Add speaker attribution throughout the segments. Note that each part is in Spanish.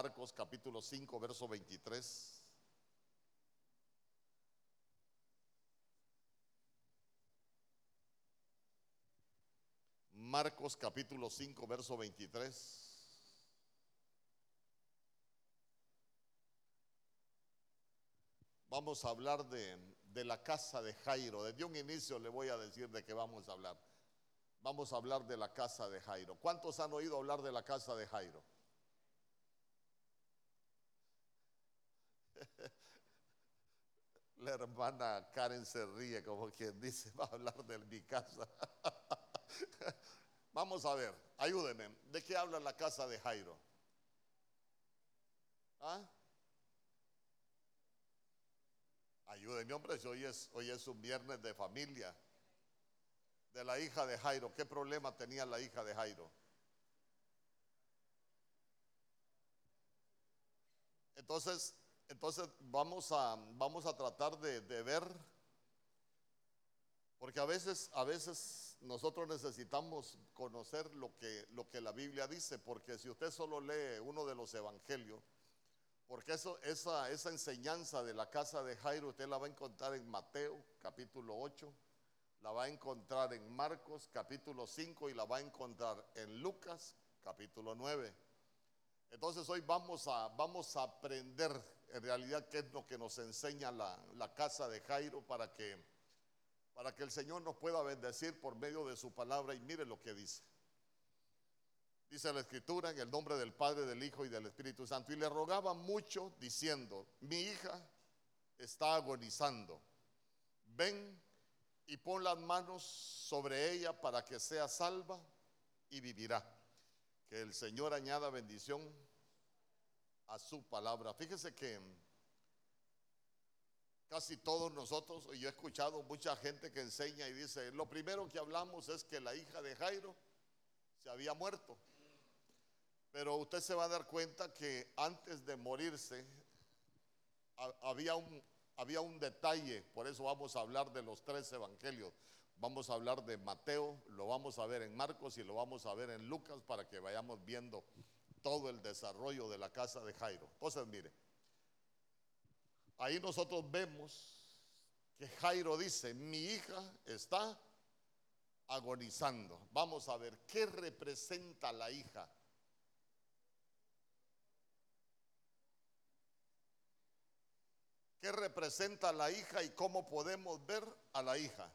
Speaker 1: Marcos capítulo 5, verso 23. Marcos capítulo 5, verso 23. Vamos a hablar de, de, la casa de Jairo. Desde un inicio le voy a decir de qué vamos a hablar. Vamos a hablar de la casa de Jairo. ¿Cuántos han oído hablar de la casa de Jairo? La hermana Karen se ríe como quien dice, va a hablar de mi casa. Vamos a ver, ayúdenme. ¿De qué habla la casa de Jairo? ¿Ah? Ayúdenme, hombre, hoy es, hoy es un viernes de familia. De la hija de Jairo. ¿Qué problema tenía la hija de Jairo? Entonces, entonces vamos a, vamos a tratar de, ver, porque a veces, a veces nosotros necesitamos conocer lo que, lo que la Biblia dice, porque si usted solo lee uno de los evangelios, porque eso, esa, esa enseñanza de la casa de Jairo usted la va a encontrar en Mateo capítulo 8, la va a encontrar en Marcos capítulo 5 y la va a encontrar en Lucas capítulo 9. Entonces hoy vamos a, vamos a aprender en realidad qué es lo que nos enseña la, casa de Jairo para que para que el Señor nos pueda bendecir por medio de su palabra y mire lo que dice. Dice la escritura en el nombre del Padre, del Hijo y del Espíritu Santo. Y le rogaba mucho diciendo, mi hija está agonizando. Ven y pon las manos sobre ella para que sea salva y vivirá. Que el Señor añada bendición a su palabra. Fíjese que Casi todos nosotros, y yo he escuchado mucha gente que enseña y dice, lo primero que hablamos es que la hija de Jairo se había muerto. Pero usted se va a dar cuenta que antes de morirse había un, había un detalle, por eso vamos a hablar de los tres evangelios. Vamos a hablar de Mateo, lo vamos a ver en Marcos y lo vamos a ver en Lucas para que vayamos viendo todo el desarrollo de la casa de Jairo. Entonces, mire, ahí nosotros vemos que Jairo dice, mi hija está agonizando. Vamos a ver, ¿qué representa la hija? ¿Qué representa la hija y cómo podemos ver a la hija?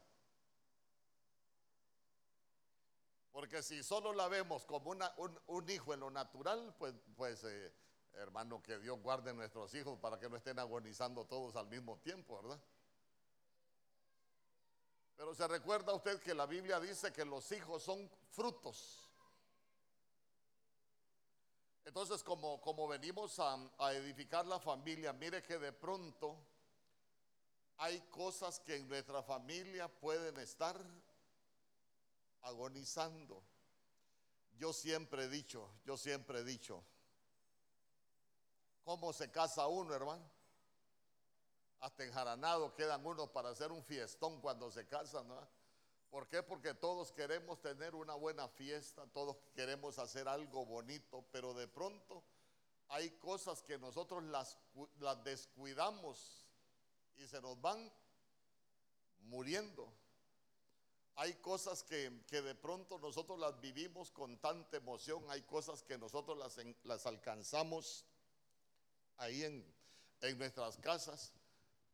Speaker 1: Porque si solo la vemos como un, hijo en lo natural, pues, pues eh, Hermano, que Dios guarde nuestros hijos para que no estén agonizando todos al mismo tiempo, ¿verdad? Pero se recuerda usted que la Biblia dice que los hijos son frutos. Entonces, como, como venimos a, a edificar la familia, mire que de pronto hay cosas que en nuestra familia pueden estar agonizando. Yo siempre he dicho, yo siempre he dicho, ¿Cómo se casa uno, hermano? Hasta enjaranado quedan unos para hacer un fiestón cuando se casan, ¿no? ¿Por qué? Porque todos queremos tener una buena fiesta, todos queremos hacer algo bonito, pero de pronto hay cosas que nosotros las, las descuidamos y se nos van muriendo. Hay cosas que, que, de pronto nosotros las vivimos con tanta emoción, hay cosas que nosotros las, las alcanzamos ahí en, en nuestras casas,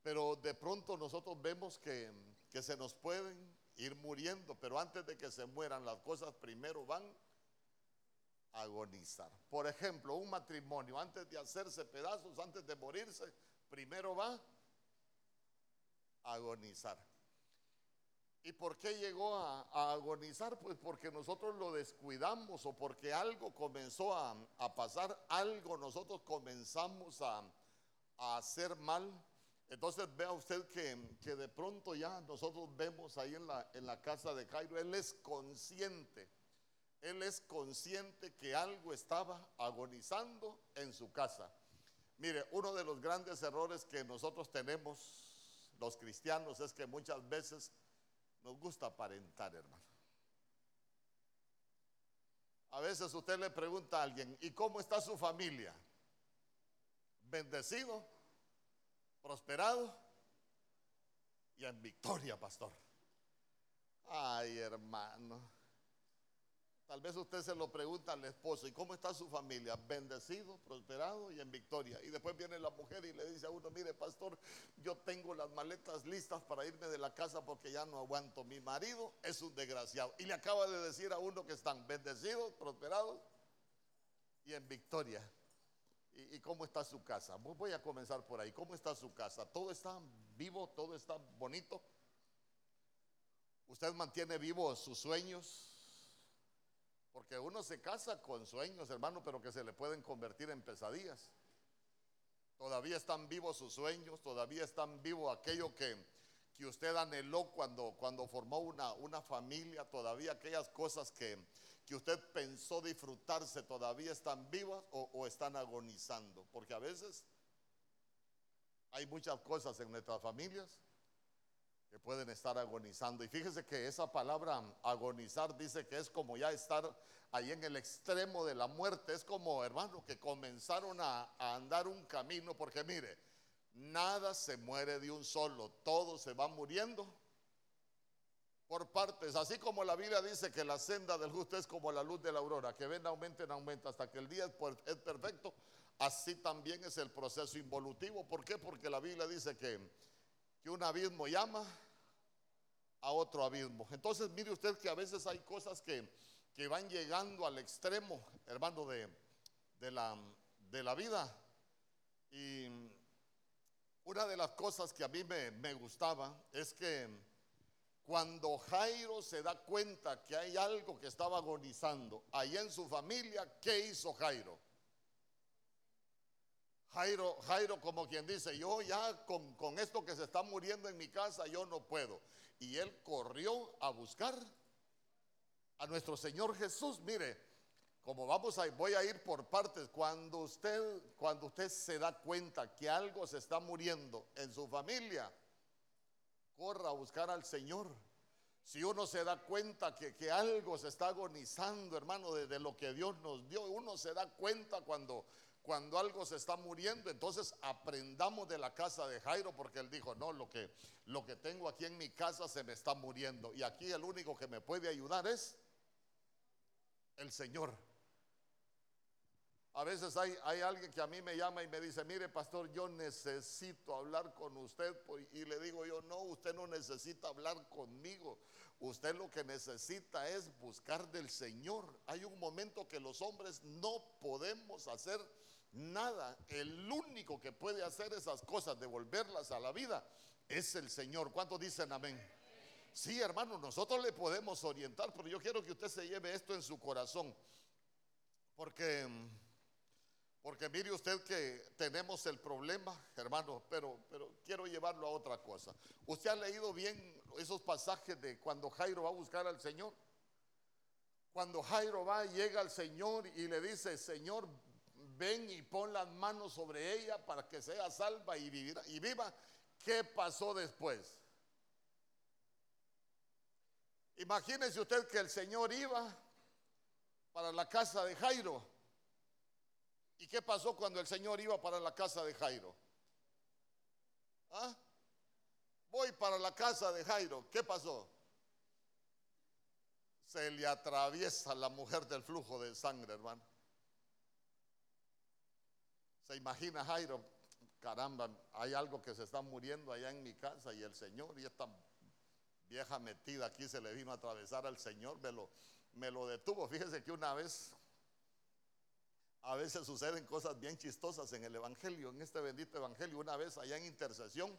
Speaker 1: pero de pronto nosotros vemos que, que se nos pueden ir muriendo, pero antes de que se mueran las cosas primero van a agonizar. Por ejemplo, un matrimonio antes de hacerse pedazos, antes de morirse, primero va a agonizar. ¿Y por qué llegó a, agonizar? Pues porque nosotros lo descuidamos o porque algo comenzó a, pasar, algo nosotros comenzamos a, hacer mal. Entonces vea usted que, que, de pronto ya nosotros vemos ahí en la, en la casa de Jairo, él es consciente, él es consciente que algo estaba agonizando en su casa. Mire, uno de los grandes errores que nosotros tenemos los cristianos es que muchas veces nos gusta aparentar, hermano. A veces usted le pregunta a alguien, ¿y cómo está su familia? bendecido, prosperado y en victoria, pastor. Ay, hermano. Tal vez usted se lo pregunta al esposo, ¿y cómo está su familia? Bendecido, prosperado y en victoria. Y después viene la mujer y le dice a uno, mire pastor, yo tengo las maletas listas para irme de la casa porque ya no aguanto. Mi marido es un desgraciado. Y le acaba de decir a uno que están bendecidos, prosperados y en victoria. ¿Y, cómo está su casa? Voy a comenzar por ahí. ¿Cómo está su casa? ¿Todo está vivo? ¿Todo está bonito? ¿Usted mantiene vivos sus sueños? Porque uno se casa con sueños, hermano, pero que se le pueden convertir en pesadillas. Todavía están vivos sus sueños, todavía están vivos aquello que, que usted anheló cuando, cuando formó una, una familia, todavía aquellas cosas que, que usted pensó disfrutarse, todavía están vivas o, o están agonizando. Porque a veces hay muchas cosas en nuestras familias que pueden estar agonizando. Y fíjese que esa palabra agonizar dice que es como ya estar ahí en el extremo de la muerte. Es como, hermano, que comenzaron a, andar un camino, porque mire, nada se muere de un solo, todo se va muriendo por partes. Así como la Biblia dice que la senda del justo es como la luz de la aurora, que ven, aumenta en aumenta hasta que el día es perfecto. Así también es el proceso involutivo. ¿Por qué? Porque la Biblia dice que que un abismo llama a otro abismo. Entonces, mire usted que a veces hay cosas que, que van llegando al extremo, hermano, de, de, la, de la vida. Y una de las cosas que a mí me, me gustaba es que cuando Jairo se da cuenta que hay algo que estaba agonizando ahí en su familia, ¿qué hizo Jairo? Jairo, Jairo como quien dice, yo ya con, con, esto que se está muriendo en mi casa, yo no puedo. Y él corrió a buscar a nuestro Señor Jesús. Mire, como vamos a, voy a ir por partes, cuando usted, cuando usted se da cuenta que algo se está muriendo en su familia, corra a buscar al Señor. Si uno se da cuenta que, que algo se está agonizando, hermano, de, de lo que Dios nos dio, uno se da cuenta cuando cuando algo se está muriendo, entonces aprendamos de la casa de Jairo porque él dijo, no, lo que, lo que tengo aquí en mi casa se me está muriendo. Y aquí el único que me puede ayudar es el Señor. A veces hay, alguien que a mí me llama y me dice, mire pastor, yo necesito hablar con usted. Y le digo yo, no, usted no necesita hablar conmigo. Usted lo que necesita es buscar del Señor. Hay un momento que los hombres no podemos hacer nada. El único que puede hacer esas cosas, devolverlas a la vida, es el Señor. ¿Cuántos dicen amén? Sí, hermano, nosotros le podemos orientar, pero yo quiero que usted se lleve esto en su corazón. Porque, porque mire usted que tenemos el problema, hermano, pero, pero quiero llevarlo a otra cosa. ¿Usted ha leído bien esos pasajes de cuando Jairo va a buscar al Señor? Cuando Jairo va, llega al Señor y le dice, Señor, ven y pon las manos sobre ella para que sea salva y, y viva. ¿Qué pasó después? Imagínese usted que el Señor iba para la casa de Jairo. ¿Y qué pasó cuando el Señor iba para la casa de Jairo? ¿Ah? Voy para la casa de Jairo. ¿Qué pasó? Se le atraviesa la mujer del flujo de sangre, hermano. Se imagina Jairo, caramba, hay algo que se está muriendo allá en mi casa y el Señor y esta vieja metida aquí se le vino a atravesar al Señor, me lo, me lo detuvo. Fíjese que una vez, a veces suceden cosas bien chistosas en el Evangelio, en este bendito Evangelio, una vez allá en intercesión.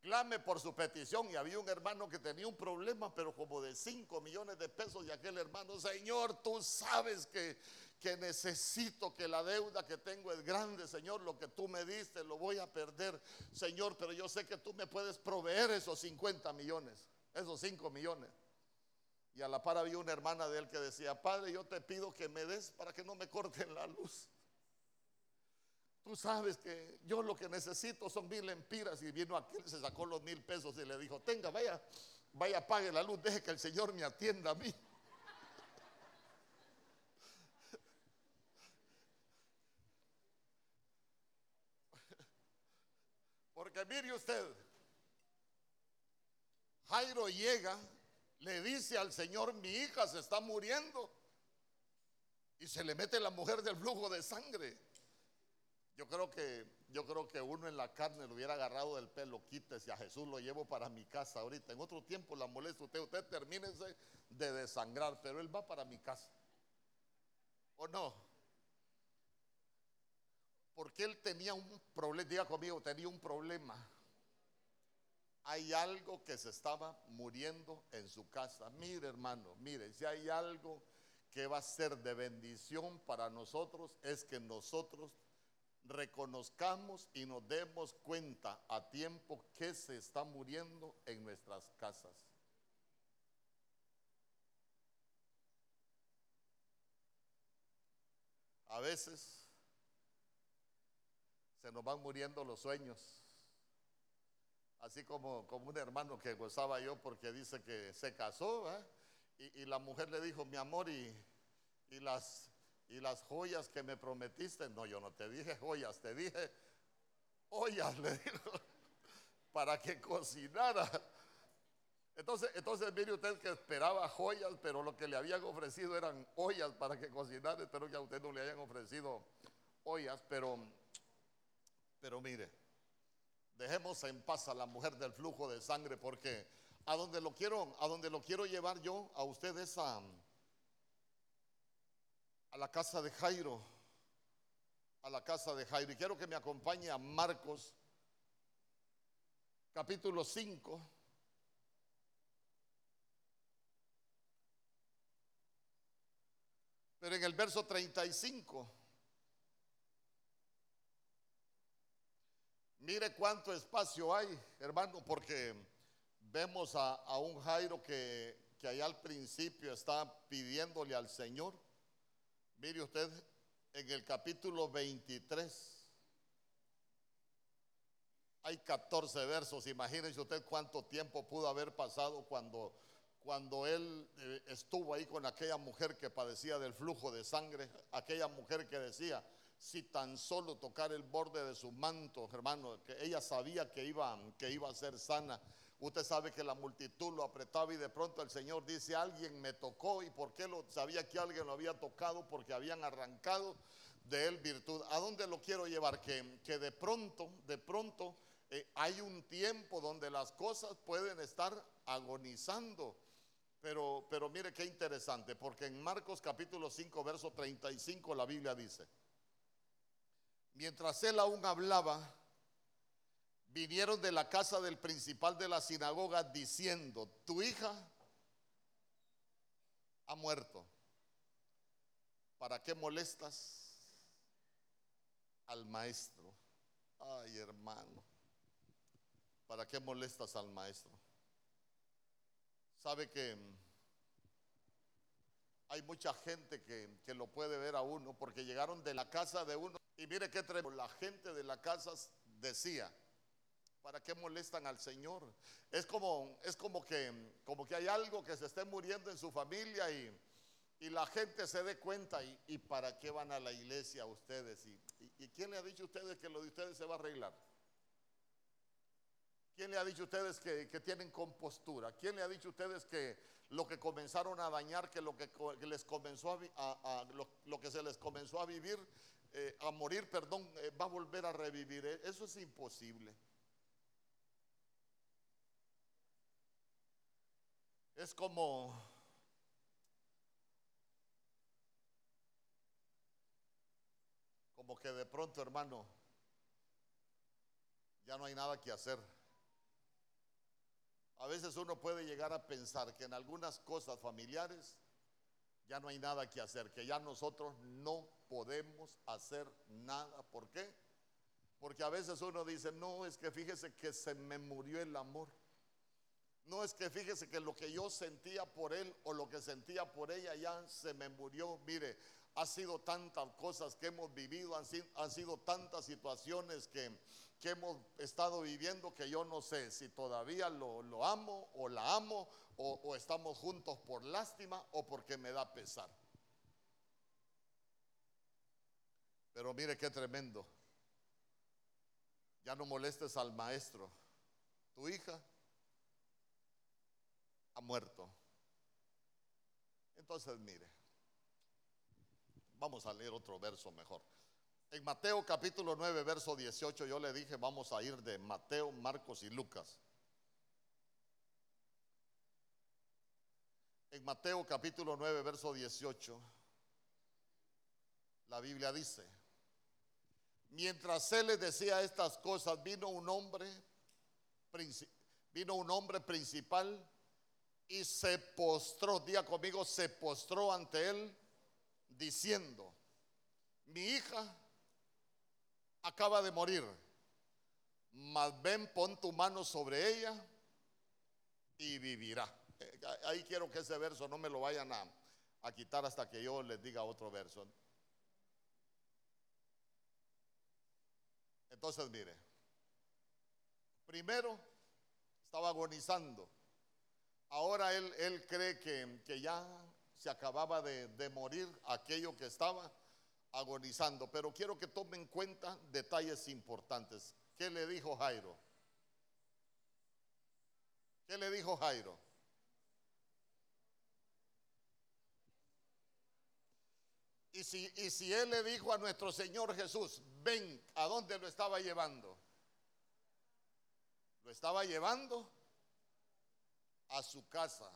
Speaker 1: Clame por su petición y había un hermano que tenía un problema, pero como de 5 millones de pesos y aquel hermano, Señor, tú sabes que que necesito que la deuda que tengo es grande, Señor, lo que tú me diste lo voy a perder, Señor, pero yo sé que tú me puedes proveer esos 50 millones, esos 5 millones. Y a la par había una hermana de él que decía, Padre, yo te pido que me des para que no me corten la luz. Tú sabes que yo lo que necesito son mil empiras. Y vino aquel, se sacó los mil pesos y le dijo, tenga, vaya, vaya, pague la luz, deje que el Señor me atienda a mí. Porque mire usted, Jairo llega, le dice al Señor, mi hija se está muriendo. Y se le mete la mujer del flujo de sangre. Yo creo que, yo creo que uno en la carne le hubiera agarrado del pelo, quítese a Jesús, lo llevo para mi casa ahorita. En otro tiempo la molesta usted, usted termínese de desangrar, pero él va para mi casa. ¿O no? Porque él tenía un problema, diga conmigo, tenía un problema. Hay algo que se estaba muriendo en su casa. Mire, hermano, mire, si hay algo que va a ser de bendición para nosotros, es que nosotros reconozcamos y nos demos cuenta a tiempo que se está muriendo en nuestras casas. A veces se nos van muriendo los sueños. Así como, como un hermano que gozaba yo porque dice que se casó y, la mujer le dijo, mi amor, y, y, las, y las joyas que me prometiste. No, yo no te dije joyas, te dije ollas, le dijo, para que cocinara. Entonces, entonces mire usted que esperaba joyas, pero lo que le habían ofrecido eran ollas para que cocinara. Espero que a usted no le hayan ofrecido ollas, pero, pero mire, dejemos en paz a la mujer del flujo de sangre, porque a donde lo quiero, a donde lo quiero llevar yo a ustedes a, a la casa de Jairo, a la casa de Jairo. Y quiero que me acompañe a Marcos, capítulo 5. Pero en el verso 35, mire cuánto espacio hay, hermano, porque vemos a, un Jairo que, que allá al principio está pidiéndole al Señor. Mire usted en el capítulo 23. Hay 14 versos, imagínense usted cuánto tiempo pudo haber pasado cuando cuando él eh, estuvo ahí con aquella mujer que padecía del flujo de sangre, aquella mujer que decía, si tan solo tocar el borde de su manto, hermano, que ella sabía que iba, que iba a ser sana. Usted sabe que la multitud lo apretaba y de pronto el Señor dice, alguien me tocó y por qué lo sabía que alguien lo había tocado porque habían arrancado de él virtud. ¿A dónde lo quiero llevar? Que, que de pronto, de pronto eh, hay un tiempo donde las cosas pueden estar agonizando pero, pero mire qué interesante, porque en Marcos capítulo 5, verso 35 la Biblia dice, mientras él aún hablaba, vinieron de la casa del principal de la sinagoga diciendo, tu hija ha muerto. ¿Para qué molestas al maestro? Ay, hermano, ¿para qué molestas al maestro? Sabe que hay mucha gente que, lo puede ver a uno porque llegaron de la casa de uno. Y mire qué tremendo. La gente de la casa decía, ¿para qué molestan al Señor? Es como, es como, que, como que hay algo que se esté muriendo en su familia y, la gente se dé cuenta. Y, para qué van a la iglesia ustedes? Y, y, quién le ha dicho a ustedes que lo de ustedes se va a arreglar? ¿Quién le ha dicho a ustedes que, tienen compostura? ¿Quién le ha dicho a ustedes que lo que comenzaron a dañar, que lo que, les comenzó a, lo, que se les comenzó a vivir, eh, a morir, perdón, eh, va a volver a revivir? Eh, eso es imposible. Es como como que de pronto, hermano, ya no hay nada que hacer. A veces uno puede llegar a pensar que en algunas cosas familiares ya no hay nada que hacer, que ya nosotros no podemos hacer nada. ¿Por qué? Porque a veces uno dice, no, es que fíjese que se me murió el amor. No es que fíjese que lo que yo sentía por él o lo que sentía por ella ya se me murió. Mire, ha sido tantas cosas que hemos vivido, han sido, tantas situaciones que que hemos estado viviendo que yo no sé si todavía lo, amo o la amo o, o estamos juntos por lástima o porque me da pesar. Pero mire qué tremendo. ya no molestes al maestro. Tu hija ha muerto. Entonces, mire, vamos a leer otro verso mejor. En Mateo capítulo 9, verso 18, yo le dije, vamos a ir de Mateo, Marcos y Lucas. En Mateo capítulo 9, verso 18, la Biblia dice, mientras él le decía estas cosas, vino un hombre, vino un hombre principal y se postró, día conmigo, se postró ante él diciendo, mi hija acaba de morir, mas ven, pon tu mano sobre ella y vivirá. Eh, ahí quiero que ese verso no me lo vayan a, a quitar hasta que yo les diga otro verso. Entonces, mire, primero estaba agonizando. Ahora él, él cree que, que, ya se acababa de, de morir aquello que estaba agonizando. Pero quiero que tomen en cuenta detalles importantes. ¿Qué le dijo Jairo? ¿Qué le dijo Jairo? Y si, y si él le dijo a nuestro Señor Jesús, ven, ¿a dónde lo estaba llevando? Lo estaba llevando a su casa.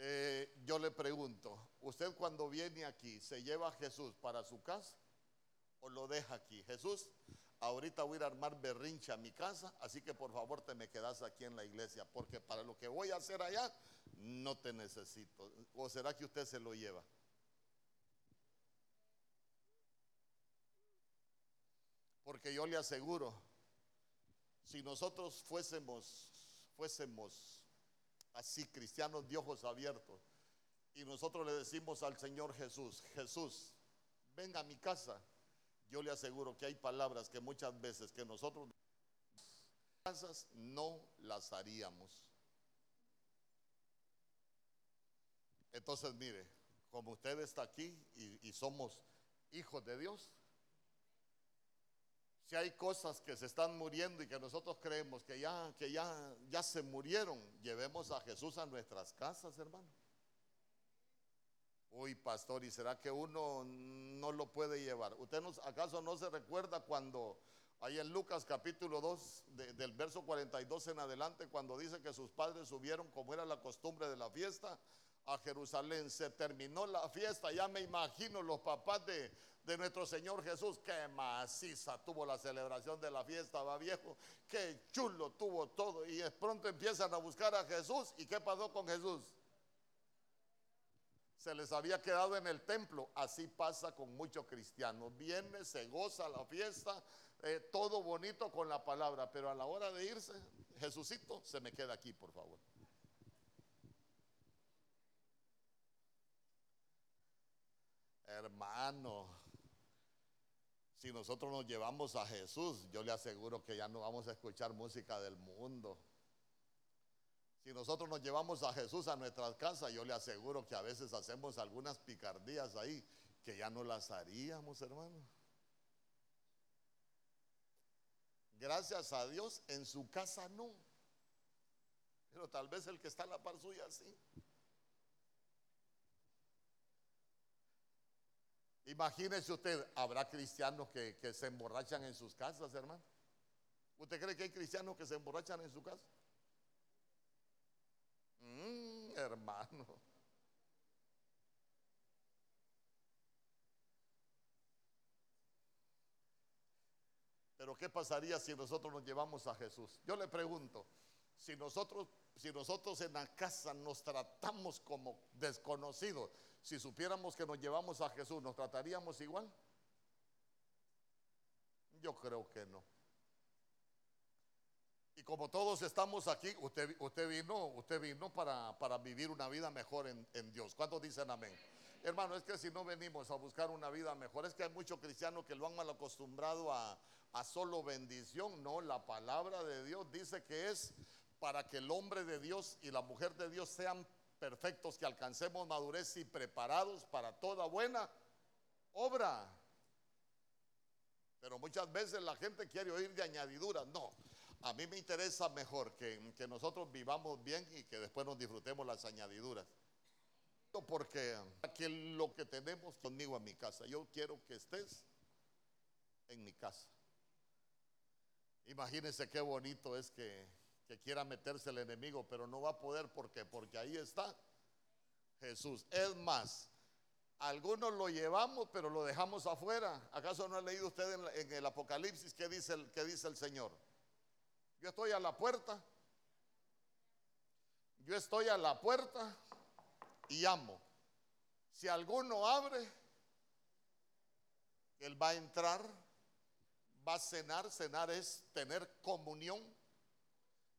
Speaker 1: Eh, yo le pregunto, ¿usted cuando viene aquí se lleva a Jesús para su casa o lo deja aquí? Jesús, ahorita voy a a armar berrincha a mi casa, así que por favor te me quedas aquí en la iglesia, porque para lo que voy a hacer allá no te necesito. ¿O será que usted se lo lleva? Porque yo le aseguro, si nosotros fuésemos, fuésemos así cristianos de ojos abiertos. Y nosotros le decimos al Señor Jesús, Jesús, venga a mi casa. Yo le aseguro que hay palabras que muchas veces que nosotros casas no las haríamos. Entonces, mire, como usted está aquí y, y somos hijos de Dios, si hay cosas que se están muriendo y que nosotros creemos que ya, que ya, ya se murieron, llevemos a Jesús a nuestras casas, hermano. Uy, pastor, ¿y será que uno no lo puede llevar? ¿Usted acaso no se recuerda cuando, ahí en Lucas capítulo 2, del verso 42 en adelante, cuando dice que sus padres subieron como era la costumbre de la fiesta a Jerusalén? Se terminó la fiesta, ya me imagino los papás de, de nuestro Señor Jesús. Qué maciza tuvo la celebración de la fiesta, va viejo. Qué chulo tuvo todo. Y de pronto empiezan a buscar a Jesús. ¿Y qué pasó con Jesús? Se les había quedado en el templo. Así pasa con muchos cristianos. Viene, se goza la fiesta, eh, todo bonito con la palabra. Pero a la hora de irse, Jesucito, se me queda aquí, por favor. Hermano, si nosotros nos llevamos a Jesús, yo le aseguro que ya no vamos a escuchar música del mundo. Si nosotros nos llevamos a Jesús a nuestras casas, yo le aseguro que a veces hacemos algunas picardías ahí que ya no las haríamos, hermano. Gracias a Dios, en su casa no. Pero tal vez el que está en la par suya sí. Imagínese usted, ¿habrá cristianos que, se emborrachan en sus casas, hermano? ¿Usted cree que hay cristianos que se emborrachan en su casa? Mm, hermano. Pero ¿qué pasaría si nosotros nos llevamos a Jesús? Yo le pregunto, si nosotros, si nosotros en la casa nos tratamos como desconocidos, si supiéramos que nos llevamos a Jesús, ¿nos trataríamos igual? Yo creo que no. Y como todos estamos aquí, usted, vino, usted vino para, para vivir una vida mejor en, en Dios. ¿Cuántos dicen amén? Hermano, es que si no venimos a buscar una vida mejor, es que hay muchos cristianos que lo han mal acostumbrado a, a solo bendición. No, la palabra de Dios dice que es para que el hombre de Dios y la mujer de Dios sean perfectos, que alcancemos madurez y preparados para toda buena obra. Pero muchas veces la gente quiere oír de añadiduras. No, a mí me interesa mejor que, nosotros vivamos bien y que después nos disfrutemos las añadiduras. Porque que lo que tenemos conmigo en mi casa, yo quiero que estés en mi casa. Imagínense qué bonito es que, que quiera meterse el enemigo, pero no va a poder porque ahí está Jesús. Es más, algunos lo llevamos, pero lo dejamos afuera. ¿Acaso no ha leído usted en, el Apocalipsis qué dice el, qué dice el Señor? Yo estoy a la puerta. Yo estoy a la puerta y amo. Si alguno abre, Él va a entrar, va a cenar. Cenar es tener comunión.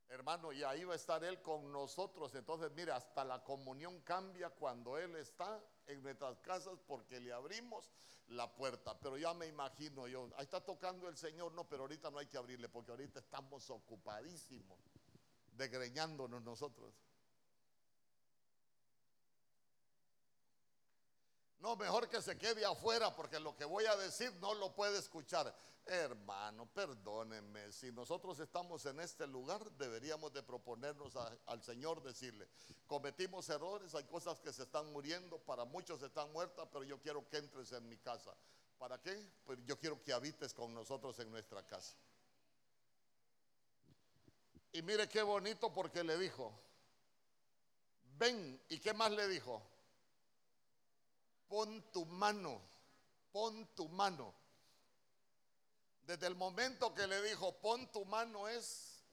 Speaker 1: Hermano, y ahí va a estar Él con nosotros. Entonces, mire, hasta la comunión cambia cuando Él está en nuestras casas porque le abrimos la puerta. Pero ya me imagino yo, ahí está tocando el Señor, no, pero ahorita no hay que abrirle porque ahorita estamos ocupadísimos, degreñándonos nosotros. No, mejor que se quede afuera porque lo que voy a decir no lo puede escuchar. Hermano, perdónenme, si nosotros estamos en este lugar, deberíamos de proponernos al Señor decirle, cometimos errores, hay cosas que se están muriendo, para muchos están muertas, pero yo quiero que entres en mi casa. ¿Para qué? Pues yo quiero que habites con nosotros en nuestra casa. Y mire qué bonito porque le dijo, ven, ¿y qué más le dijo? pon tu mano, pon tu mano. Desde el momento que le dijo, pon tu mano es,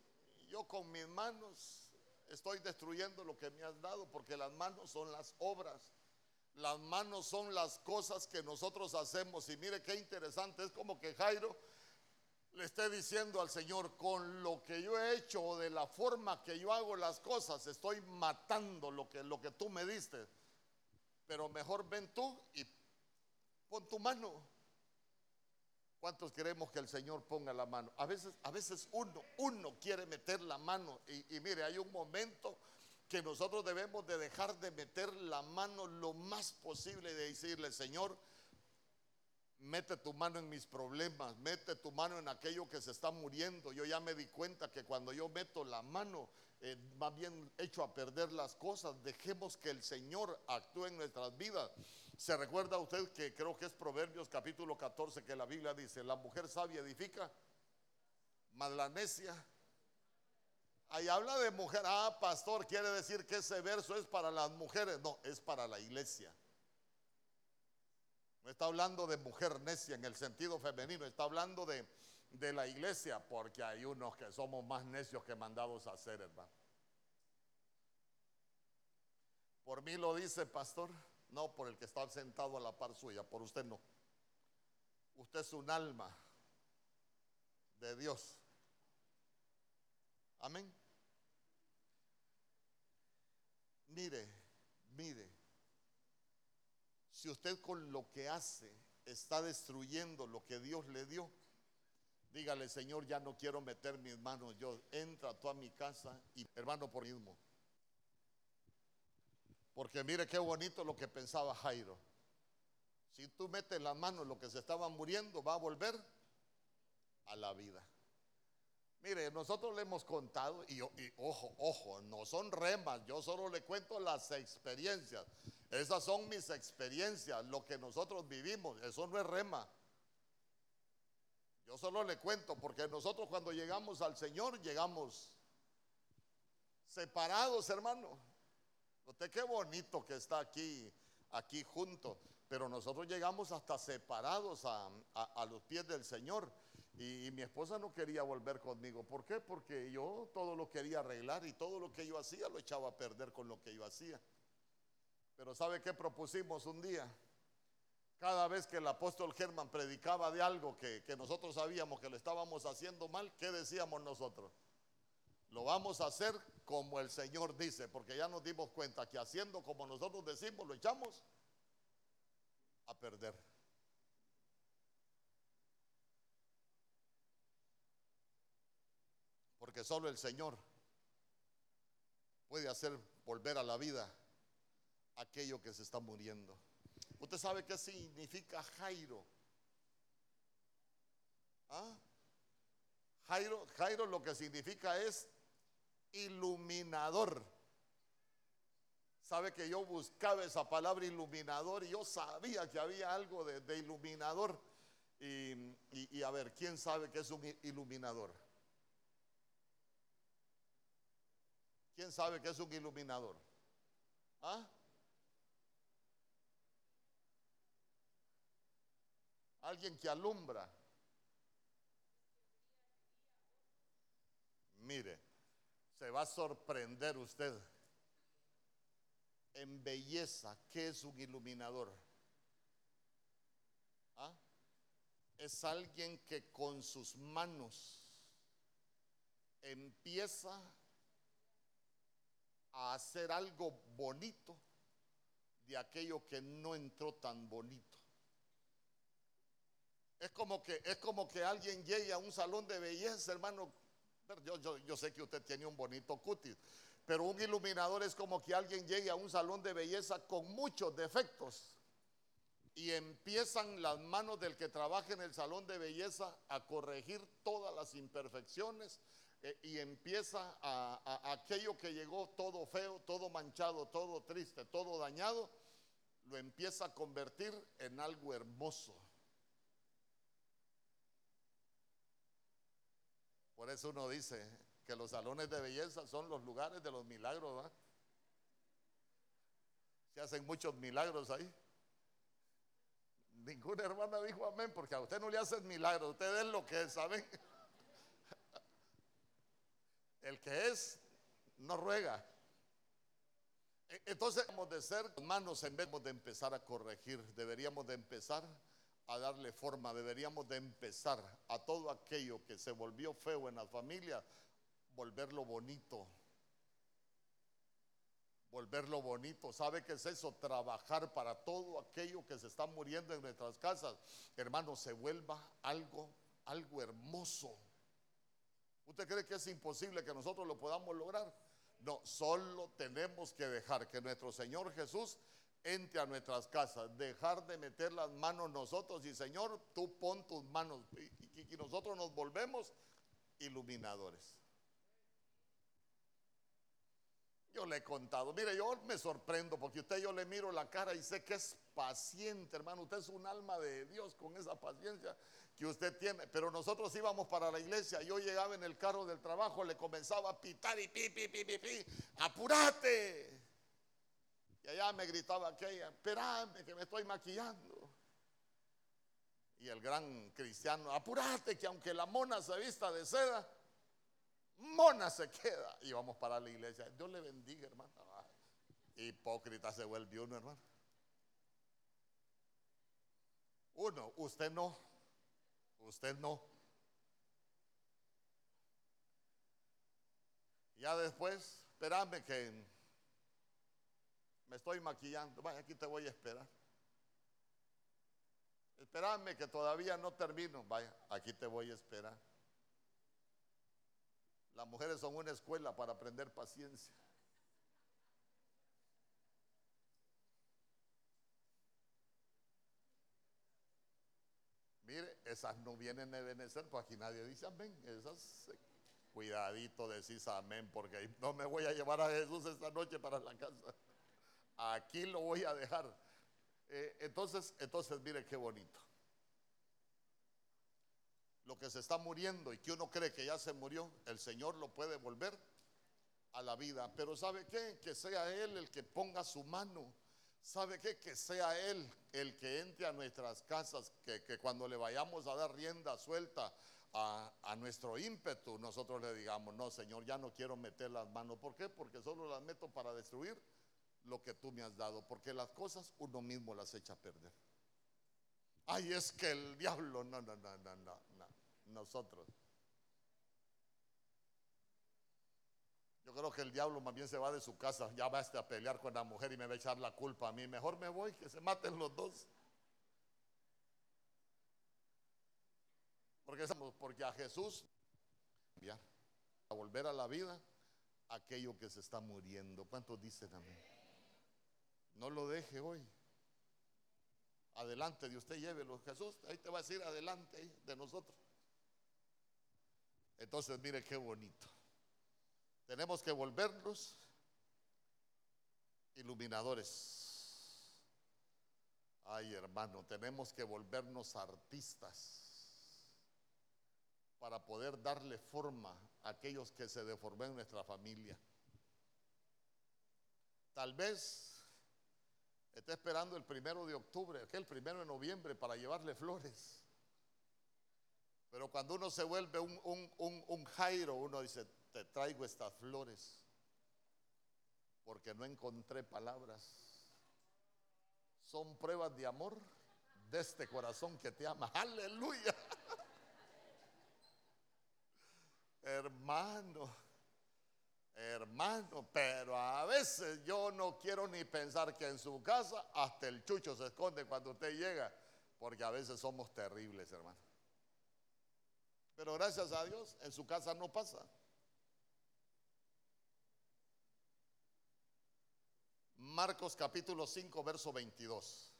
Speaker 1: yo con mis manos estoy destruyendo lo que me has dado, porque las manos son las obras, las manos son las cosas que nosotros hacemos. Y mire qué interesante, es como que Jairo le esté diciendo al Señor, con lo que yo he hecho o de la forma que yo hago las cosas, estoy matando lo que, lo que tú me diste pero mejor ven tú y pon tu mano. ¿Cuántos queremos que el Señor ponga la mano? A veces, a veces uno, uno quiere meter la mano y, y mire, hay un momento que nosotros debemos de dejar de meter la mano lo más posible de decirle, Señor, mete tu mano en mis problemas, mete tu mano en aquello que se está muriendo. Yo ya me di cuenta que cuando yo meto la mano, eh, más bien hecho a perder las cosas. Dejemos que el Señor actúe en nuestras vidas. ¿Se recuerda usted que creo que es Proverbios capítulo 14 que la Biblia dice, la mujer sabia edifica, mas la necia. Ahí habla de mujer. Ah, pastor, quiere decir que ese verso es para las mujeres. No, es para la iglesia. No está hablando de mujer necia en el sentido femenino, está hablando de de la iglesia, porque hay unos que somos más necios que mandados a hacer, hermano. Por mí lo dice, pastor, no por el que está sentado a la par suya, por usted no. Usted es un alma de Dios. Amén. Mire, mire, si usted con lo que hace está destruyendo lo que Dios le dio, Dígale, Señor, ya no quiero meter mis manos. Yo entra tú a mi casa y hermano por mismo. Porque mire qué bonito lo que pensaba Jairo. Si tú metes las manos lo que se estaba muriendo, va a volver a la vida. Mire, nosotros le hemos contado, y, ojo, ojo, no son remas, yo solo le cuento las experiencias. Esas son mis experiencias, lo que nosotros vivimos, eso no es rema. Yo solo le cuento, porque nosotros cuando llegamos al Señor, llegamos separados, hermano. Usted qué bonito que está aquí, aquí junto. Pero nosotros llegamos hasta separados a, los pies del Señor. Y, y, mi esposa no quería volver conmigo. ¿Por qué? Porque yo todo lo quería arreglar y todo lo que yo hacía lo echaba a perder con lo que yo hacía. Pero ¿sabe qué propusimos un día? Cada vez que el apóstol Germán predicaba de algo que, nosotros sabíamos que lo estábamos haciendo mal, ¿qué decíamos nosotros? Lo vamos a hacer como el Señor dice, porque ya nos dimos cuenta que haciendo como nosotros decimos, lo echamos a perder. Porque solo el Señor puede hacer volver a la vida aquello que se está muriendo. ¿Usted sabe qué significa Jairo? Jairo, Jairo lo que significa es iluminador. Sabe que yo buscaba esa palabra iluminador y yo sabía que había algo de, iluminador. Y, a ver, ¿quién sabe qué es un iluminador? ¿Quién sabe qué es un iluminador? ¿Ah? Alguien que alumbra. Mire, se va a sorprender usted en belleza, ¿qué es un iluminador? ¿Ah? Es alguien que con sus manos empieza a hacer algo bonito de aquello que no entró tan bonito. Es como que, es como que alguien llegue a un salón de belleza, hermano. Yo, yo, yo sé que usted tiene un bonito cutis, pero un iluminador es como que alguien llegue a un salón de belleza con muchos defectos y empiezan las manos del que trabaja en el salón de belleza a corregir todas las imperfecciones eh, y empieza a, aquello que llegó todo feo, todo manchado, todo triste, todo dañado, lo empieza a convertir en algo hermoso. Por eso uno dice, que los salones de belleza son los lugares de los milagros, ¿va? Se hacen muchos milagros ahí. Ninguna hermana dijo amén, porque a usted no le hacen milagros, usted es lo que es, ¿saben? El que es, no ruega. E, entonces, debemos de ser hermanos en vez de empezar a corregir, deberíamos de empezar a darle forma, deberíamos de empezar a todo aquello que se volvió feo en la familia, volverlo bonito. Volverlo bonito. ¿Sabe qué es eso? Trabajar para todo aquello que se está muriendo en nuestras casas. Hermano, se vuelva algo, algo hermoso. ¿Usted cree que es imposible que nosotros lo podamos lograr? No, solo tenemos que dejar que nuestro Señor Jesús entre a nuestras casas, dejar de meter las manos nosotros y Señor, tú pon tus manos y, nosotros nos volvemos iluminadores. Yo le he contado, mire, yo me sorprendo porque usted yo le miro la cara y sé que es paciente, hermano. Usted es un alma de Dios con esa paciencia que usted tiene. Pero nosotros íbamos para la iglesia. Yo llegaba en el carro del trabajo, le comenzaba a pitar y pi, pi, apúrate. Y allá me gritaba aquella, espérame que me estoy maquillando. Y el gran cristiano, apúrate que aunque la mona se vista de seda, mona se queda. Y vamos para la iglesia. Dios le bendiga, hermano. Hipócrita se vuelve uno, hermano. Uno, usted no. Usted no. Ya después, espérame que me estoy maquillando. Vaya, aquí te voy a esperar. Espérame que todavía no termino. Vaya, aquí te voy a esperar. Las mujeres son una escuela para aprender paciencia. Mire, esas no vienen a Ebenezer, pues aquí nadie dice amén. Esas, cuidadito decís amén, porque no me voy a llevar a Jesús esta noche para la casa. Aquí lo voy a dejar. Eh, entonces, entonces, mire qué bonito lo que se está muriendo y que uno cree que ya se murió, el Señor lo puede volver a la vida. Pero ¿sabe qué? Que sea Él el que ponga su mano. ¿Sabe qué? Que sea Él el que entre a nuestras casas, que, cuando le vayamos a dar rienda suelta a, a, nuestro ímpetu, nosotros le digamos, no, Señor, ya no quiero meter las manos. ¿Por qué? Porque solo las meto para destruir lo que tú me has dado. Porque las cosas uno mismo las echa a perder. Ay, es que el diablo, no, no, no, no, no nosotros. Yo creo que el diablo más bien se va de su casa, ya va a pelear con la mujer y me va a echar la culpa a mí. Mejor me voy, que se maten los dos. Porque, porque a Jesús, a volver a la vida aquello que se está muriendo. ¿Cuántos dicen amén? No lo deje hoy. Adelante de usted, llévelo. Jesús, ahí te va a decir adelante de nosotros. Entonces, mire qué bonito. Tenemos que volvernos iluminadores. Ay, hermano, tenemos que volvernos artistas para poder darle forma a aquellos que se deformen en nuestra familia. Tal vez esté esperando el primero de octubre, que el primero de noviembre para llevarle flores. Pero cuando uno se vuelve un, un, un, Jairo, uno dice, te traigo estas flores porque no encontré palabras. Son pruebas de amor de este corazón que te ama. Aleluya. Hermano, hermano, pero a veces yo no quiero ni pensar que en su casa hasta el chucho se esconde cuando usted llega, porque a veces somos terribles, hermano. Pero gracias a Dios, en su casa no pasa. Marcos capítulo 5, verso 22.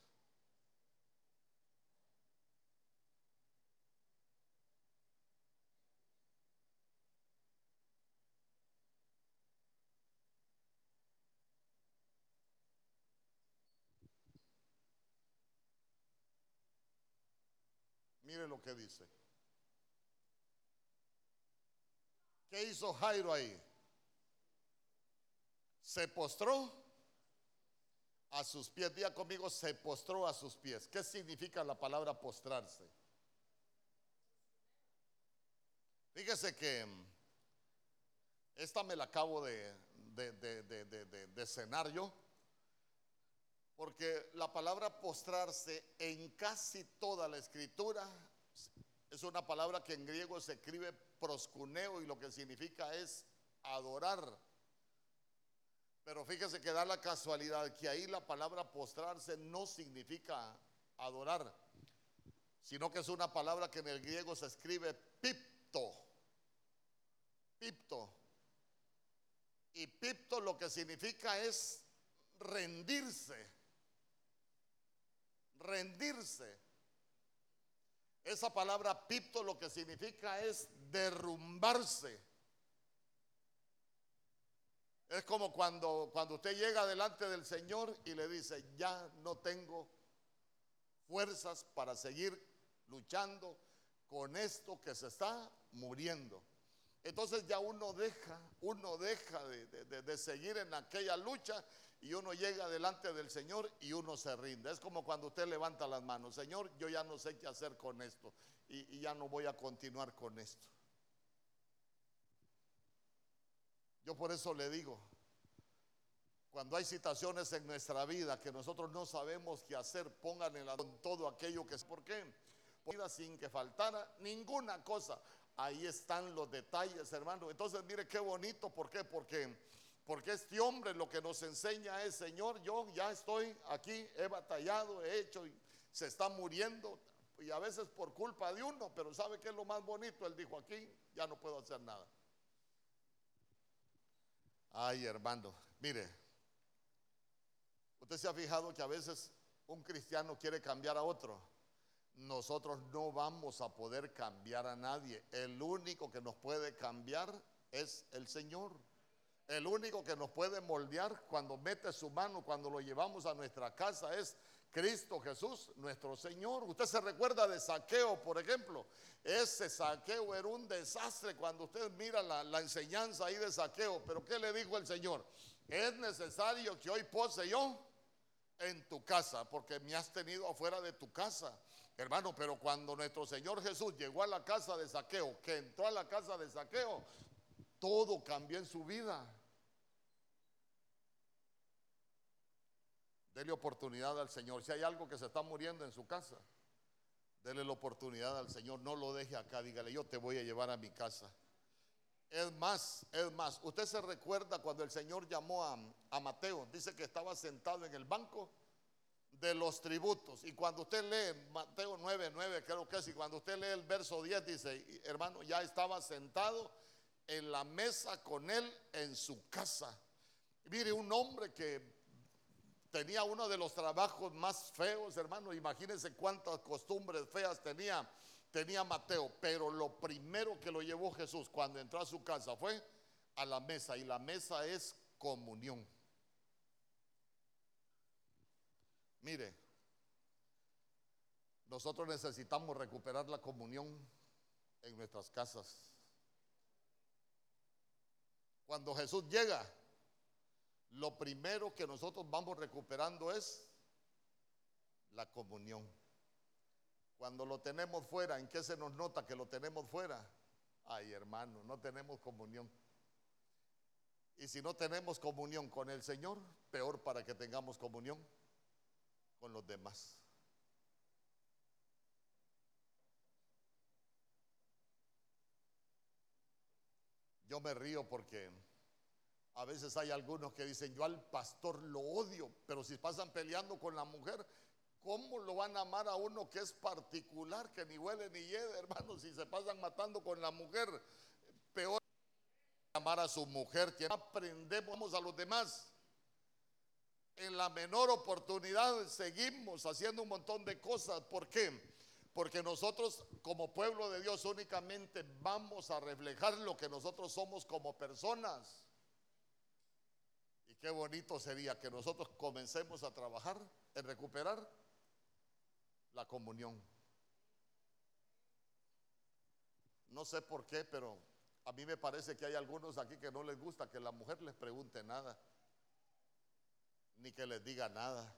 Speaker 1: Mire lo que dice. ¿Qué hizo Jairo ahí? Se postró a sus pies. Día conmigo, se postró a sus pies. ¿Qué significa la palabra postrarse? Fíjese que mm, esta me la acabo de, de, de, de cenar yo. Porque la palabra postrarse en casi toda la escritura es una palabra que en griego se escribe proscuneo y lo que significa es adorar. Pero fíjese que da la casualidad que ahí la palabra postrarse no significa adorar, sino que es una palabra que en el griego se escribe pipto. Pipto. Y pipto lo que significa es rendirse rendirse. Esa palabra pipto lo que significa es derrumbarse. Es como cuando, cuando usted llega delante del Señor y le dice, ya no tengo fuerzas para seguir luchando con esto que se está muriendo. Entonces ya uno deja, uno deja de, de seguir en aquella lucha y uno llega delante del Señor y uno se rinde. Es como cuando usted levanta las manos, Señor, yo ya no sé qué hacer con esto y, ya no voy a continuar con esto. Yo por eso le digo, cuando hay situaciones en nuestra vida que nosotros no sabemos qué hacer, pónganla con todo aquello que es. ¿Por qué? Porque sin que faltara ninguna cosa. Ahí están los detalles, hermano. Entonces, mire qué bonito. ¿Por qué? Porque porque este hombre lo que nos enseña es, Señor, yo ya estoy aquí, he batallado, he hecho y se está muriendo. Y a veces por culpa de uno, pero ¿sabe qué es lo más bonito? Él dijo, aquí ya no puedo hacer nada. Ay, hermano, mire, usted se ha fijado que a veces un cristiano quiere cambiar a otro. Nosotros no vamos a poder cambiar a nadie. El único que nos puede cambiar es el Señor. El único que nos puede moldear cuando mete su mano, cuando lo llevamos a nuestra casa es Cristo Jesús, nuestro Señor. Usted se recuerda de saqueo, por ejemplo. Ese saqueo era un desastre cuando usted mira la, enseñanza ahí de saqueo. Pero ¿qué le dijo el Señor? Es necesario que hoy pose yo en tu casa, porque me has tenido afuera de tu casa. Hermano, pero cuando nuestro Señor Jesús llegó a la casa de saqueo, que entró a la casa de saqueo, todo cambió en su vida. Dele oportunidad al Señor. Si hay algo que se está muriendo en su casa, dele la oportunidad al Señor. No lo deje acá. Dígale, yo te voy a llevar a mi casa. Es más, es más. Usted se recuerda cuando el Señor llamó a, a Mateo. Dice que estaba sentado en el banco de los tributos. Y cuando usted lee Mateo 9, 9, creo que y cuando usted lee el verso 10, dice, hermano, ya estaba sentado en la mesa con él en su casa. Mire, un hombre que tenía uno de los trabajos más feos, hermano. Imagínense cuántas costumbres feas tenía. tenía Mateo, pero lo primero que lo llevó Jesús cuando entró a su casa fue a la mesa y la mesa es comunión. Mire, nosotros necesitamos recuperar la comunión en nuestras casas. Cuando Jesús llega, lo primero que nosotros vamos recuperando es la comunión. Cuando lo tenemos fuera, ¿en qué se nos nota que lo tenemos fuera? Ay, hermano, no tenemos comunión. Y si no tenemos comunión con el Señor, peor para que tengamos comunión con los demás. Yo me río porque a veces hay algunos que dicen, yo al pastor lo odio, pero si pasan peleando con la mujer, ¿cómo lo van a amar a uno que es particular, que ni huele ni hiede, hermano? Si se pasan matando con la mujer, peor amar a su mujer, que aprendemos a los demás. En la menor oportunidad seguimos haciendo un montón de cosas. ¿Por qué? Porque nosotros como pueblo de Dios únicamente vamos a reflejar lo que nosotros somos como personas. Qué bonito sería que nosotros comencemos a trabajar en recuperar la comunión. No sé por qué, pero a mí me parece que hay algunos aquí que no les gusta que la mujer les pregunte nada, ni que les diga nada.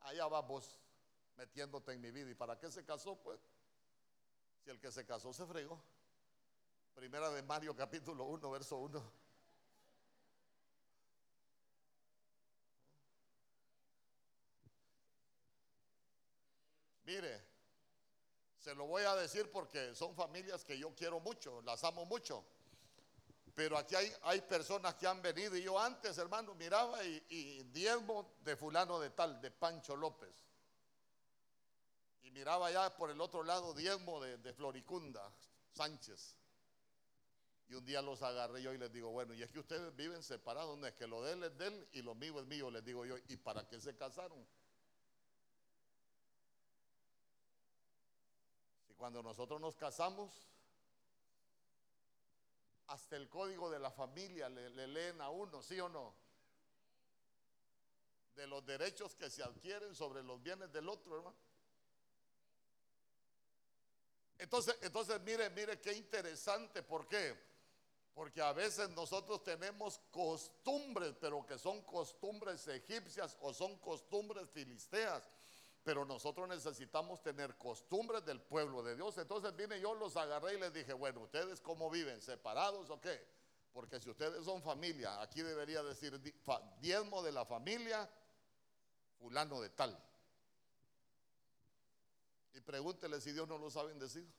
Speaker 1: Allá vamos metiéndote en mi vida. ¿Y para qué se casó? Pues, si el que se casó se fregó. Primera de Mario capítulo 1, verso 1. Mire, se lo voy a decir porque son familias que yo quiero mucho, las amo mucho. Pero aquí hay, hay personas que han venido y yo antes, hermano, miraba y, diezmo de fulano de tal, de Pancho López. Y miraba ya por el otro lado diezmo de, Floricunda, Sánchez. Y un día los agarré yo y les digo, bueno, y es que ustedes viven separados, no es que lo de él es de él y lo mío es mío, les digo yo, ¿y para qué se casaron? Si cuando nosotros nos casamos, hasta el código de la familia le, le leen a uno, ¿sí o no? De los derechos que se adquieren sobre los bienes del otro, hermano. Entonces, entonces mire, mire qué interesante, ¿por qué? Porque a veces nosotros tenemos costumbres, pero que son costumbres egipcias o son costumbres filisteas. Pero nosotros necesitamos tener costumbres del pueblo de Dios. Entonces vine yo, los agarré y les dije, bueno, ¿ustedes cómo viven? ¿Separados o qué? Porque si ustedes son familia, aquí debería decir diezmo de la familia, fulano de tal. Y pregúntele si Dios no lo saben decir.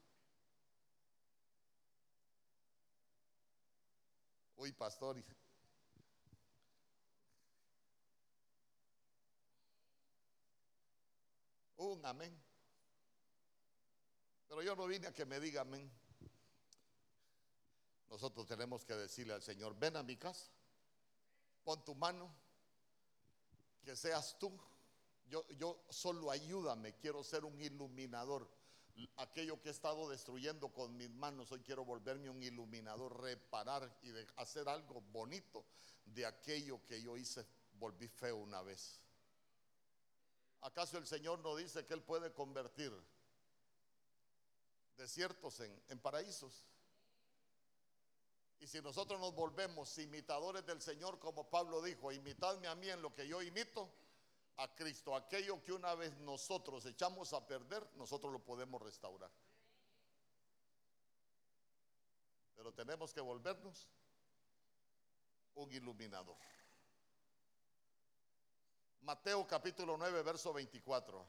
Speaker 1: Uy, pastor. Un amén. Pero yo no vine a que me diga amén. Nosotros tenemos que decirle al Señor, ven a mi casa, pon tu mano, que seas tú yo, solo ayúdame, quiero ser un iluminador. Aquello que he estado destruyendo con mis manos, hoy quiero volverme un iluminador, reparar y hacer algo bonito de aquello que yo hice, volví feo una vez. ¿Acaso el Señor no dice que Él puede convertir desiertos en, en paraísos? Y si nosotros nos volvemos imitadores del Señor, como Pablo dijo, imitadme a mí en lo que yo imito, a Cristo. Aquello que una vez nosotros echamos a perder, nosotros lo podemos restaurar. Pero tenemos que volvernos un iluminador. Mateo capítulo 9, verso 24.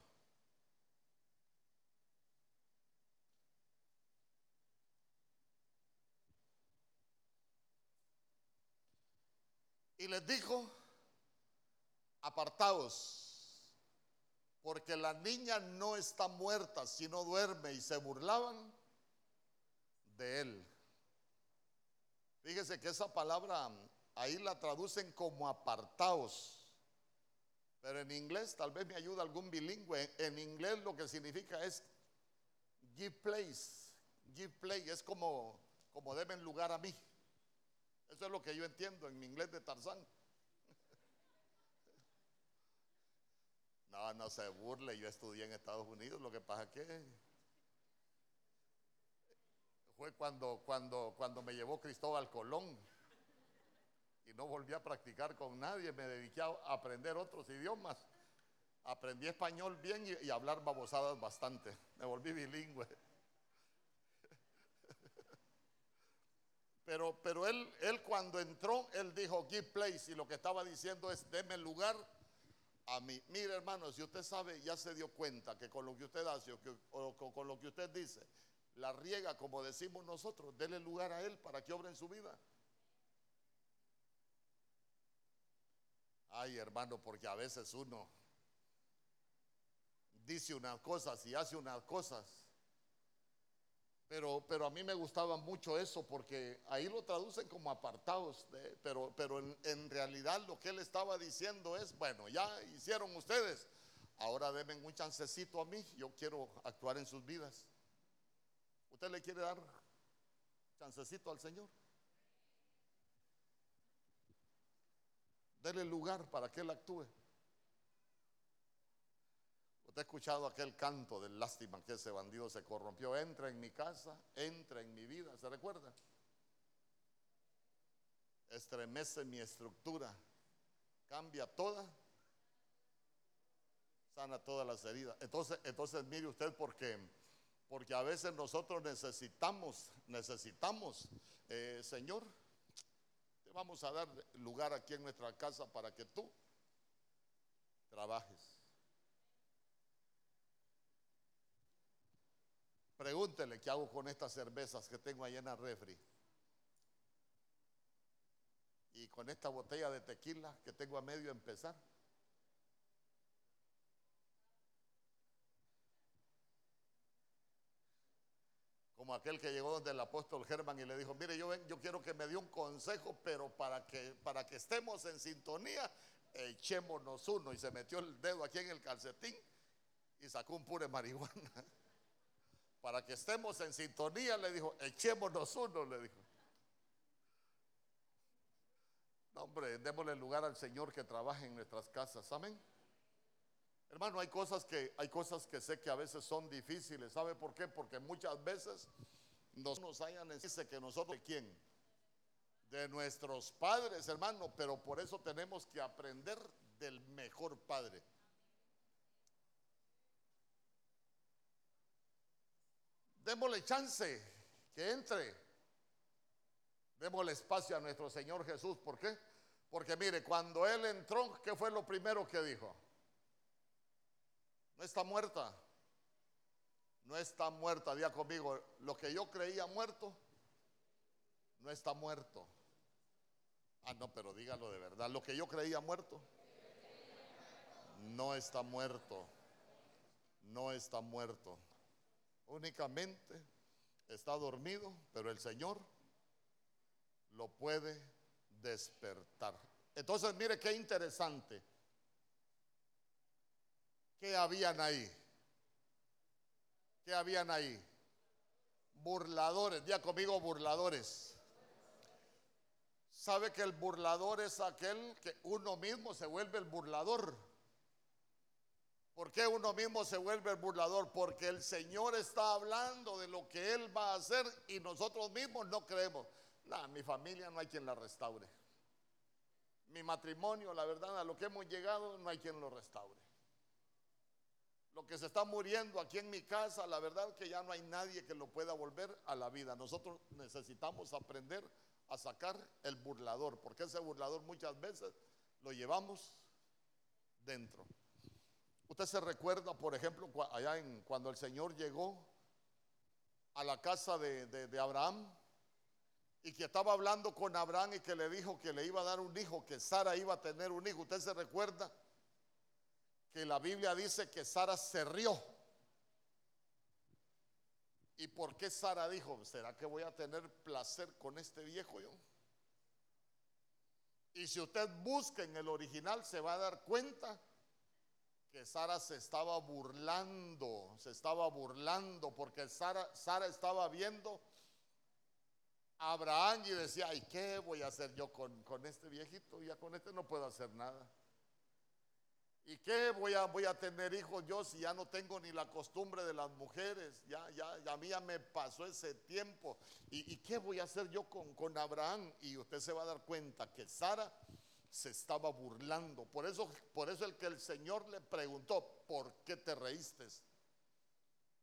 Speaker 1: Y les dijo, apartados, porque la niña no está muerta, sino duerme, y se burlaban de él. Fíjese que esa palabra ahí la traducen como apartados. Pero en inglés, tal vez me ayuda algún bilingüe, en inglés lo que significa es give place, give play, es como, como deben lugar a mí. Eso es lo que yo entiendo en mi inglés de Tarzán. No, no se burle, yo estudié en Estados Unidos, lo que pasa que fue cuando, cuando, cuando me llevó Cristóbal Colón y no volví a practicar con nadie, me dediqué a aprender otros idiomas. Aprendí español bien y, hablar babosadas bastante, me volví bilingüe. Pero, pero él, él cuando entró, él dijo, give place, y lo que estaba diciendo es, deme lugar a mí. Mire, hermano, si usted sabe, ya se dio cuenta que con lo que usted hace o, con lo que usted dice, la riega, como decimos nosotros, dele lugar a Él para que obre en su vida. Ay, hermano, porque a veces uno dice unas cosas y hace unas cosas. Pero, pero a mí me gustaba mucho eso porque ahí lo traducen como apartados, pero, pero en, realidad lo que él estaba diciendo es, bueno, ya hicieron ustedes, ahora denme un chancecito a mí, yo quiero actuar en sus vidas. ¿Usted le quiere dar chancecito al Señor? Dele lugar para que Él actúe. Usted ha escuchado aquel canto de lástima que ese bandido se corrompió. Entra en mi casa, entra en mi vida. ¿Se recuerda? Estremece mi estructura, cambia toda, sana todas las heridas. Entonces, entonces mire usted porque, porque a veces nosotros necesitamos, necesitamos, eh, Señor, vamos a dar lugar aquí en nuestra casa para que tú trabajes. Pregúntele qué hago con estas cervezas que tengo ahí en la refri. Y con esta botella de tequila que tengo a medio empezar. Aquel que llegó donde el apóstol Germán y le dijo, mire, yo, yo quiero que me dé un consejo, pero para que, para que estemos en sintonía, echémonos uno. Y se metió el dedo aquí en el calcetín y sacó un pure marihuana. Para que estemos en sintonía, le dijo, echémonos uno, le dijo. No, hombre, démosle lugar al Señor que trabaje en nuestras casas. Amén. Hermano, hay cosas que hay cosas que sé que a veces son difíciles. ¿Sabe por qué? Porque muchas veces nos, nos hayan dice que nosotros de quién? De nuestros padres, hermano, pero por eso tenemos que aprender del mejor padre. Démosle chance que entre. Démosle espacio a nuestro Señor Jesús. ¿Por qué? Porque mire, cuando Él entró, ¿qué fue lo primero que dijo? No está muerta. No está muerta. Día conmigo, lo que yo creía muerto, no está muerto. Ah, no, pero dígalo de verdad. Lo que yo creía muerto, no está muerto. No está muerto únicamente está dormido, pero el Señor lo puede despertar. Entonces, mire qué interesante. ¿Qué habían ahí? ¿Qué habían ahí? Burladores, ya conmigo burladores. ¿Sabe que el burlador es aquel que uno mismo se vuelve el burlador? ¿Por qué uno mismo se vuelve el burlador? Porque el Señor está hablando de lo que Él va a hacer y nosotros mismos no creemos. Mi familia no hay quien la restaure. Mi matrimonio, la verdad, a lo que hemos llegado, no hay quien lo restaure. Lo que se está muriendo aquí en mi casa, la verdad que ya no hay nadie que lo pueda volver a la vida. Nosotros necesitamos aprender a sacar el burlador, porque ese burlador muchas veces lo llevamos dentro. Usted se recuerda, por ejemplo, allá en, cuando el Señor llegó a la casa de, de, Abraham y que estaba hablando con Abraham y que le dijo que le iba a dar un hijo, que Sara iba a tener un hijo. Usted se recuerda que la Biblia dice que Sara se rió. ¿Y por qué Sara dijo, será que voy a tener placer con este viejo yo? Y si usted busca en el original se va a dar cuenta que Sara se estaba burlando, se estaba burlando porque Sara, estaba viendo a Abraham y decía, ay, ¿qué voy a hacer yo con, con este viejito? Ya con este no puedo hacer nada. ¿Y qué voy a, voy a tener hijos yo si ya no tengo ni la costumbre de las mujeres? Ya, ya, ya a me pasó ese tiempo. ¿Y, qué voy a hacer yo con, con Abraham? Y usted se va a dar cuenta que Sara se estaba burlando. Por eso, por eso el que el Señor le preguntó, ¿por qué te reíste?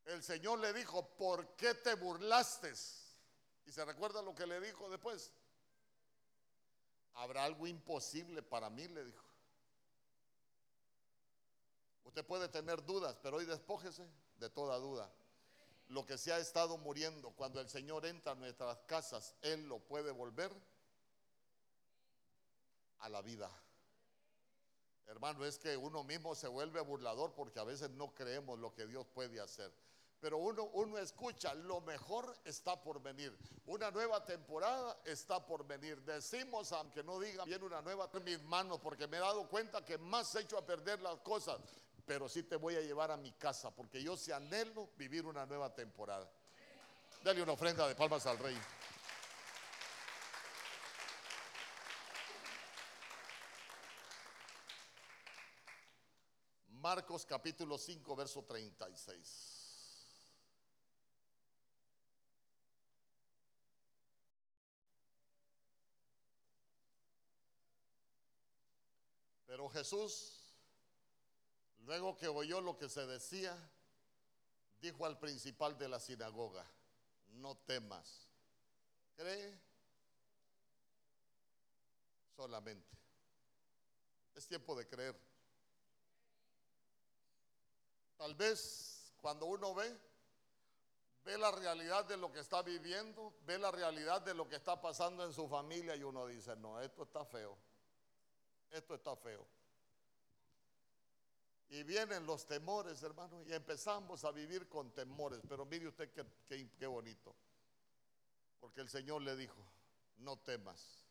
Speaker 1: El Señor le dijo, ¿por qué te burlaste? Y se recuerda lo que le dijo después. Habrá algo imposible para mí, le dijo. Usted puede tener dudas, pero hoy despójese de toda duda. Lo que se ha estado muriendo, cuando el Señor entra a nuestras casas, Él lo puede volver a la vida. Hermano, es que uno mismo se vuelve burlador porque a veces no creemos lo que Dios puede hacer. Pero uno, uno escucha, lo mejor está por venir. Una nueva temporada está por venir. Decimos, aunque no diga bien una nueva en mis manos, porque me he dado cuenta que más he hecho a perder las cosas. Pero sí te voy a llevar a mi casa, porque yo se anhelo vivir una nueva temporada. Dale una ofrenda de palmas al rey. Marcos capítulo 5, verso 36. Pero Jesús, luego que oyó lo que se decía, dijo al principal de la sinagoga, no temas, cree solamente. Es tiempo de creer. Tal vez cuando uno ve, ve la realidad de lo que está viviendo, ve la realidad de lo que está pasando en su familia y uno dice, no, esto está feo, esto está feo. Y vienen los temores, hermano, y empezamos a vivir con temores. Pero mire usted qué, qué bonito. Porque el Señor le dijo, no temas,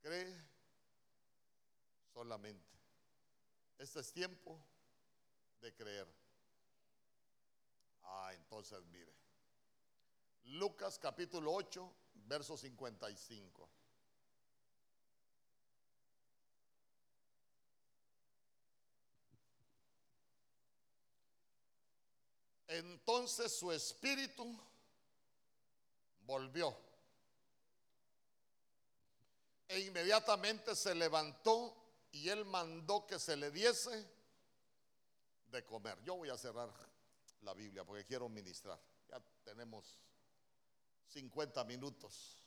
Speaker 1: cree solamente. Este es tiempo de creer. Ah, entonces mire. Lucas capítulo 8, verso 55. Entonces su espíritu volvió. E inmediatamente se levantó y él mandó que se le diese de comer. Yo voy a cerrar la Biblia porque quiero ministrar. Ya tenemos 50 minutos.